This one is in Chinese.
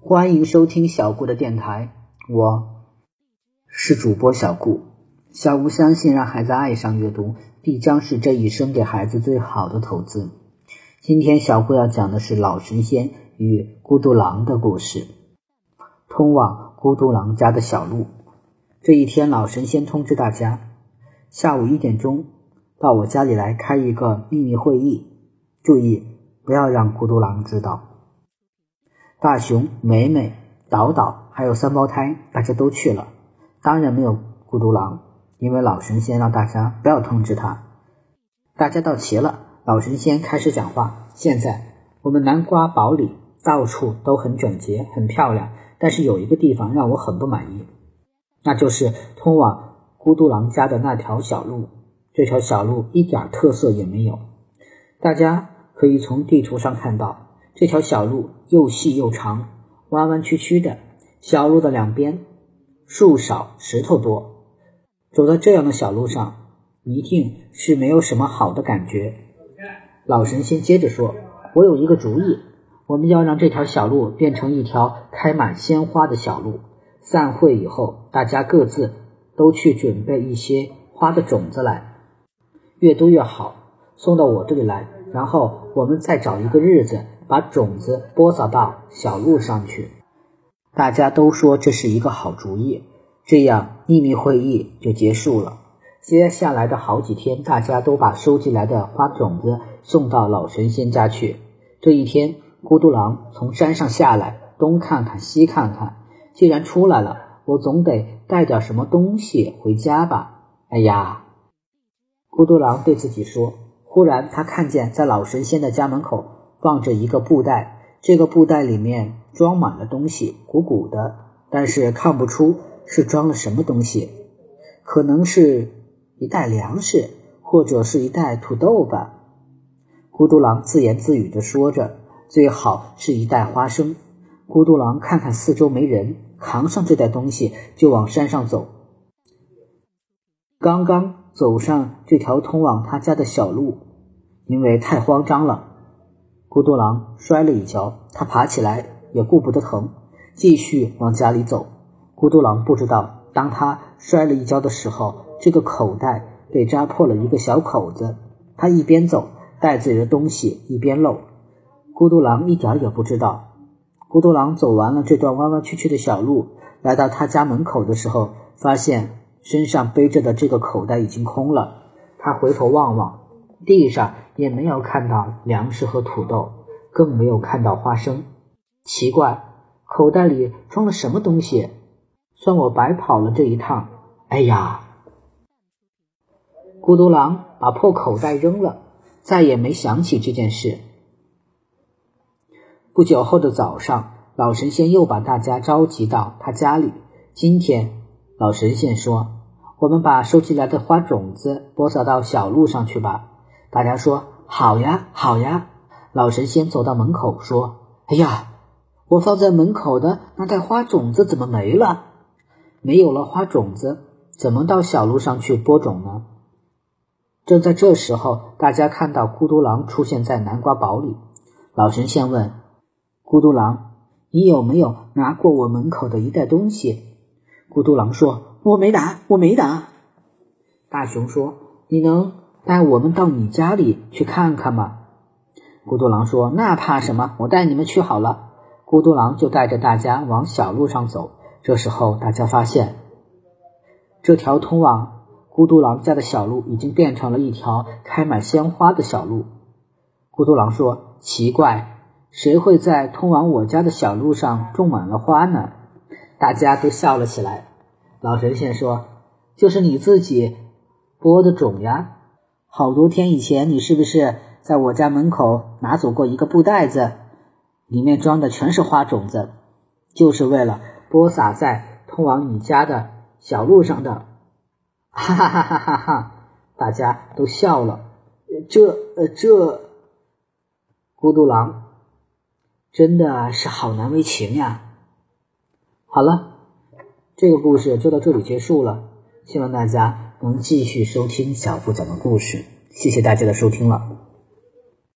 欢迎收听小顾的电台，我是主播小顾。小顾相信，让孩子爱上阅读，必将是这一生给孩子最好的投资。今天小顾要讲的是老神仙与孤独狼的故事。通往孤独狼家的小路。这一天，老神仙通知大家，下午一点钟到我家里来开一个秘密会议，注意不要让孤独狼知道。大熊、美美、岛岛还有三胞胎，大家都去了，当然没有孤独狼，因为老神仙让大家不要通知他。大家到齐了，老神仙开始讲话。现在我们南瓜堡里到处都很整洁、很漂亮。但是有一个地方让我很不满意，那就是通往孤独狼家的那条小路。这条小路一点特色也没有。大家可以从地图上看到，这条小路又细又长，弯弯曲曲的。小路的两边树少石头多，走在这样的小路上，一定是没有什么好的感觉。老神仙接着说：“我有一个主意。”我们要让这条小路变成一条开满鲜花的小路。散会以后，大家各自都去准备一些花的种子来，越多越好，送到我这里来。然后我们再找一个日子，把种子播撒到小路上去。大家都说这是一个好主意，这样秘密会议就结束了。接下来的好几天，大家都把收集来的花种子送到老神仙家去。这一天。孤独狼从山上下来，东看看西看看。既然出来了，我总得带点什么东西回家吧。哎呀，孤独狼对自己说。忽然，他看见在老神仙的家门口放着一个布袋，这个布袋里面装满了东西，鼓鼓的，但是看不出是装了什么东西，可能是一袋粮食，或者是一袋土豆吧。孤独狼自言自语地说着。最好是一袋花生。孤独狼看看四周没人，扛上这袋东西就往山上走。刚刚走上这条通往他家的小路，因为太慌张了，孤独狼摔了一跤。他爬起来也顾不得疼，继续往家里走。孤独狼不知道，当他摔了一跤的时候，这个口袋被扎破了一个小口子。他一边走，袋子里的东西一边漏。孤独狼一点也不知道。孤独狼走完了这段弯弯曲曲的小路，来到他家门口的时候，发现身上背着的这个口袋已经空了。他回头望望，地上也没有看到粮食和土豆，更没有看到花生。奇怪，口袋里装了什么东西？算我白跑了这一趟。哎呀！孤独狼把破口袋扔了，再也没想起这件事。不久后的早上，老神仙又把大家召集到他家里。今天，老神仙说：“我们把收集来的花种子播撒到小路上去吧。”大家说：“好呀，好呀。”老神仙走到门口说：“哎呀，我放在门口的那袋花种子怎么没了？没有了花种子，怎么到小路上去播种呢？”正在这时候，大家看到孤独狼出现在南瓜堡里。老神仙问。孤独狼，你有没有拿过我门口的一袋东西？孤独狼说：“我没拿，我没拿。”大熊说：“你能带我们到你家里去看看嘛？”孤独狼说：“那怕什么？我带你们去好了。”孤独狼就带着大家往小路上走。这时候，大家发现，这条通往孤独狼家的小路已经变成了一条开满鲜花的小路。孤独狼说：“奇怪。”谁会在通往我家的小路上种满了花呢？大家都笑了起来。老神仙说：“就是你自己播的种呀！好多天以前，你是不是在我家门口拿走过一个布袋子，里面装的全是花种子，就是为了播撒在通往你家的小路上的？”哈哈哈哈哈哈！大家都笑了。这……呃，这孤独狼。真的是好难为情呀！好了，这个故事就到这里结束了。希望大家我们继续收听小布讲的故事。谢谢大家的收听了。